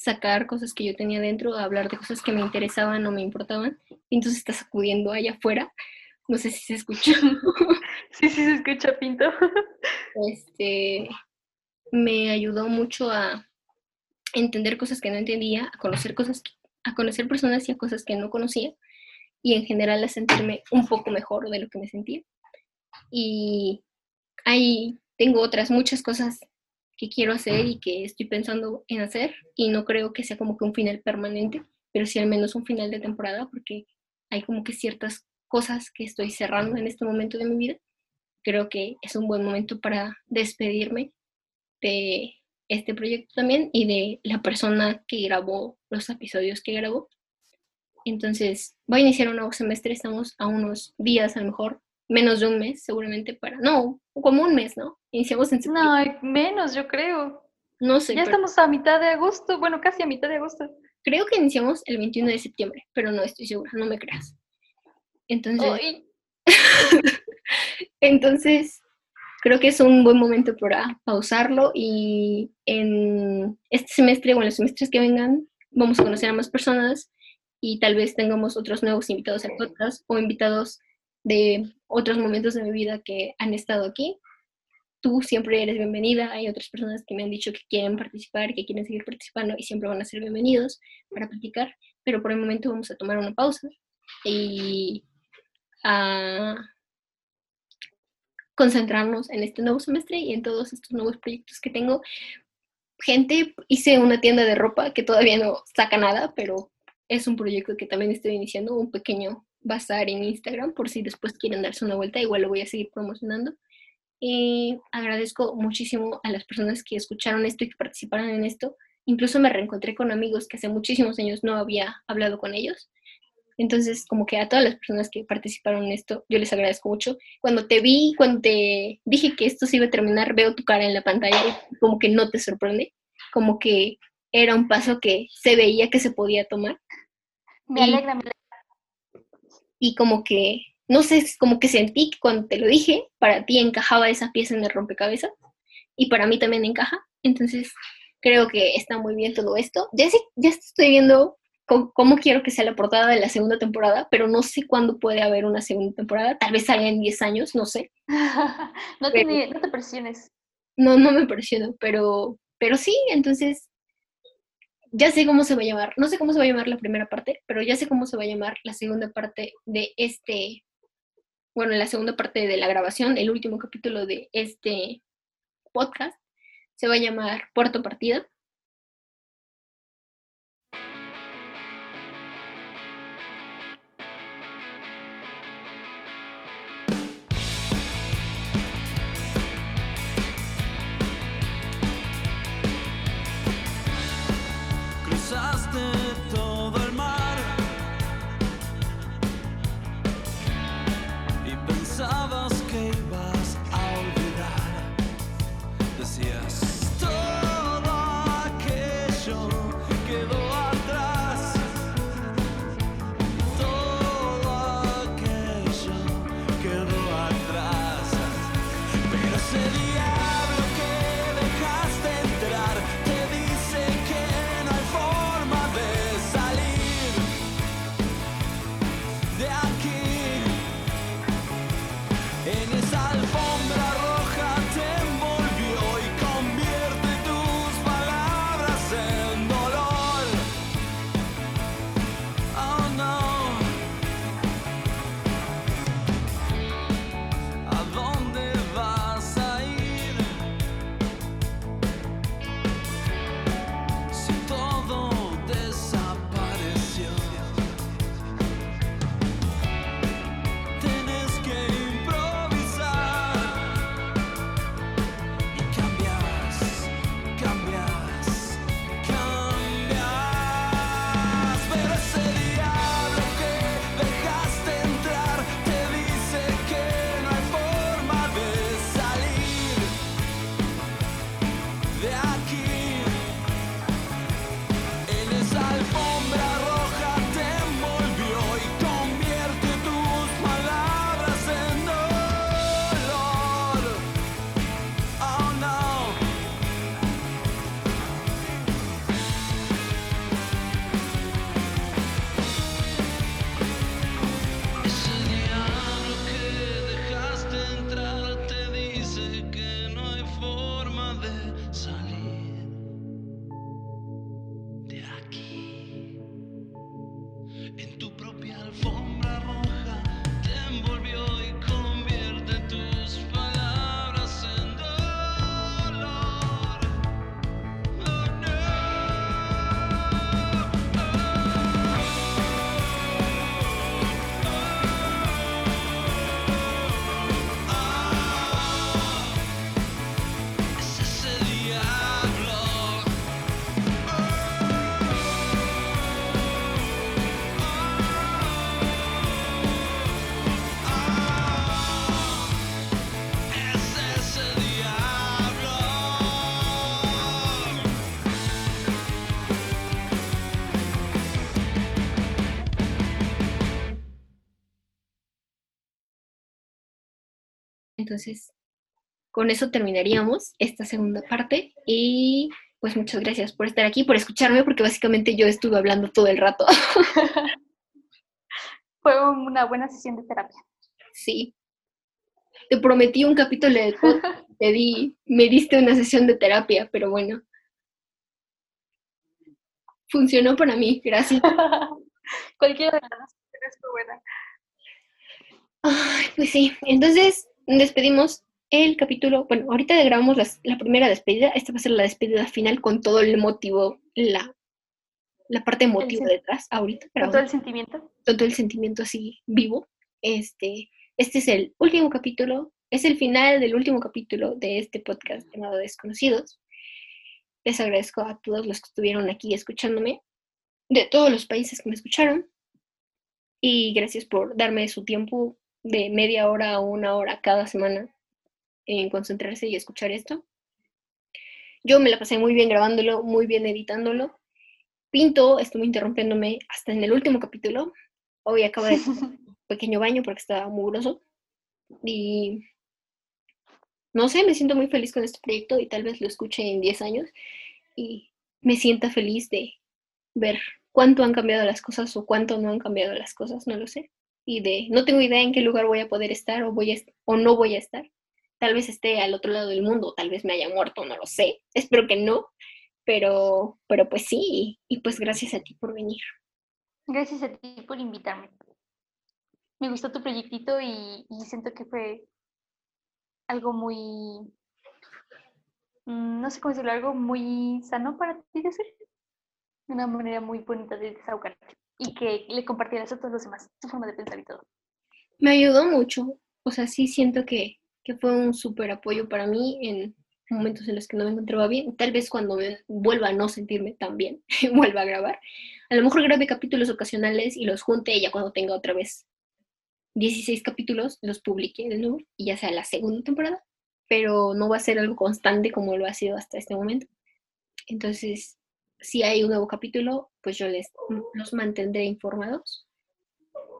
A: sacar cosas que yo tenía dentro, a hablar de cosas que me interesaban o me importaban. Y entonces está sacudiendo allá afuera. No sé si se escucha.
B: sí, sí se escucha, Pinto.
A: Este me ayudó mucho a entender cosas que no entendía, a conocer cosas, a conocer personas y a cosas que no conocía y en general a sentirme un poco mejor de lo que me sentía. Y hay tengo otras muchas cosas que quiero hacer y que estoy pensando en hacer y no creo que sea como que un final permanente, pero sí al menos un final de temporada porque hay como que ciertas cosas que estoy cerrando en este momento de mi vida. Creo que es un buen momento para despedirme de este proyecto también y de la persona que grabó los episodios que grabó. Entonces, voy a iniciar un nuevo semestre, estamos a unos días a lo mejor menos de un mes seguramente para, no, como un mes, ¿no? Iniciamos en
B: septiembre. No, menos, yo creo.
A: No sé.
B: Ya estamos a mitad de agosto, bueno, casi a mitad de agosto.
A: Creo que iniciamos el 21 de septiembre, pero no estoy segura, no me creas. Entonces, entonces creo que es un buen momento para pausarlo y en este semestre o en los semestres que vengan vamos a conocer a más personas y tal vez tengamos otros nuevos invitados al podcast o invitados de otros momentos de mi vida que han estado aquí. Tú siempre eres bienvenida. Hay otras personas que me han dicho que quieren participar, que quieren seguir participando y siempre van a ser bienvenidos para platicar. Pero por el momento vamos a tomar una pausa y a concentrarnos en este nuevo semestre y en todos estos nuevos proyectos que tengo. Gente, hice una tienda de ropa que todavía no saca nada, pero es un proyecto que también estoy iniciando, un pequeño bazar en Instagram por si después quieren darse una vuelta, igual lo voy a seguir promocionando. Y agradezco muchísimo a las personas que escucharon esto y que participaron en esto. Incluso me reencontré con amigos que hace muchísimos años no había hablado con ellos. Entonces, como que a todas las personas que participaron en esto, yo les agradezco mucho. Cuando te vi, cuando te dije que esto se iba a terminar, veo tu cara en la pantalla y como que no te sorprende, como que era un paso que se veía que se podía tomar.
B: Me alegra, me alegra
A: y como que, no sé, como que sentí que cuando te lo dije, para ti encajaba esa pieza en el rompecabezas y para mí también encaja. Entonces, creo que está muy bien todo esto. Ya, sé, ya estoy viendo cómo, quiero que sea la portada de la segunda temporada, pero no sé cuándo puede haber una segunda temporada. Tal vez salga en 10 años, no sé.
B: no, te, no te presiones.
A: No, no me presiono, pero, pero sí, entonces ya sé cómo se va a llamar, no sé cómo se va a llamar la primera parte, pero ya sé cómo se va a llamar la segunda parte de este, bueno, la segunda parte de la grabación, el último capítulo de este podcast, se va a llamar Puerto Partida. Entonces, con eso terminaríamos esta segunda parte y pues muchas gracias por estar aquí, por escucharme, porque básicamente yo estuve hablando todo el rato.
B: Fue una buena sesión de terapia.
A: Sí. Te prometí un capítulo de te di, me diste una sesión de terapia, pero bueno. Funcionó para mí, gracias.
B: Cualquiera de las fue buena.
A: Ay, pues sí, entonces despedimos el capítulo, bueno, ahorita grabamos la primera despedida, esta va a ser la despedida final con todo el motivo, la, la parte emotiva detrás, ahorita.
B: Con todo el sentimiento.
A: Todo el sentimiento así vivo. Este, este es el último capítulo, es el final del último capítulo de este podcast llamado Desconocidos. Les agradezco a todos los que estuvieron aquí escuchándome, de todos los países que me escucharon. Y gracias por darme su tiempo de media hora o una hora cada semana en concentrarse y escuchar esto. Yo me la pasé muy bien grabándolo, muy bien editándolo. Pinto estuvo interrumpiéndome hasta en el último capítulo. Hoy acabo de un pequeño baño porque estaba mugroso. Y no sé, me siento muy feliz con este proyecto y tal vez lo escuche en 10 años y me sienta feliz de ver cuánto han cambiado las cosas o cuánto no han cambiado las cosas, no lo sé y de no tengo idea en qué lugar voy a poder estar o, voy a, o no voy a estar. Tal vez esté al otro lado del mundo, tal vez me haya muerto, no lo sé. Espero que no, pero, pero pues sí, y pues gracias a ti por venir.
B: Gracias a ti por invitarme. Me gustó tu proyectito y, siento que fue algo muy, mm, no sé cómo decirlo, algo muy sano para ti de. Una manera muy bonita de desahogarte y que le compartieras a todos los demás tu forma de pensar y todo.
A: Me ayudó mucho, o sea, sí siento que, que fue un súper apoyo para mí en momentos en los que no me encontraba bien. Tal vez cuando vuelva a no sentirme tan bien, vuelva a grabar. A lo mejor grabe capítulos ocasionales y los junte y ya cuando tenga otra vez 16 capítulos los publique de nuevo y ya sea la segunda temporada, pero no va a ser algo constante como lo ha sido hasta este momento. Entonces, si hay un nuevo capítulo, pues yo les los mantendré informados.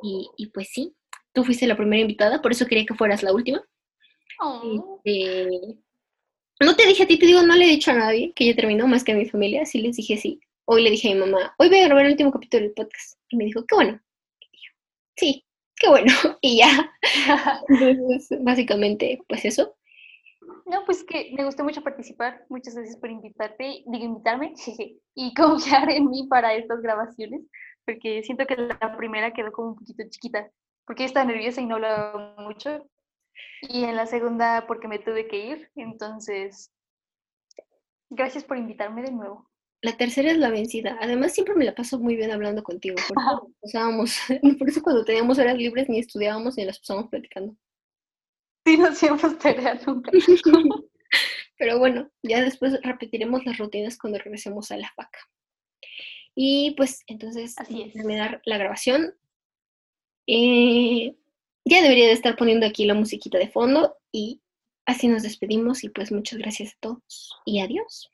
A: Y, y, pues sí, tú fuiste la primera invitada, por eso quería que fueras la última.
B: Oh.
A: Este, no te dije a ti, te digo, no le he dicho a nadie que ya terminó, más que a mi familia, sí les dije sí. Hoy le dije a mi mamá, hoy voy a grabar el último capítulo del podcast. Y me dijo, qué bueno. sí, qué bueno, y ya. Entonces, básicamente, pues eso.
B: No, pues que me gustó mucho participar. Muchas gracias por invitarte, digo, invitarme y confiar en mí para estas grabaciones, porque siento que la primera quedó como un poquito chiquita, porque estaba nerviosa y no hablaba mucho. Y en la segunda porque me tuve que ir. Entonces, gracias por invitarme de nuevo.
A: La tercera es la vencida. Además, siempre me la paso muy bien hablando contigo. por eso cuando teníamos horas libres ni estudiábamos ni las pasamos platicando.
B: Sí, no hacíamos tarea nunca.
A: Pero bueno, ya después repetiremos las rutinas cuando regresemos a la faca. Y pues entonces,
B: Así es.
A: terminar la grabación. Eh, ya debería de estar poniendo aquí la musiquita de fondo y así nos despedimos y pues muchas gracias a todos y adiós.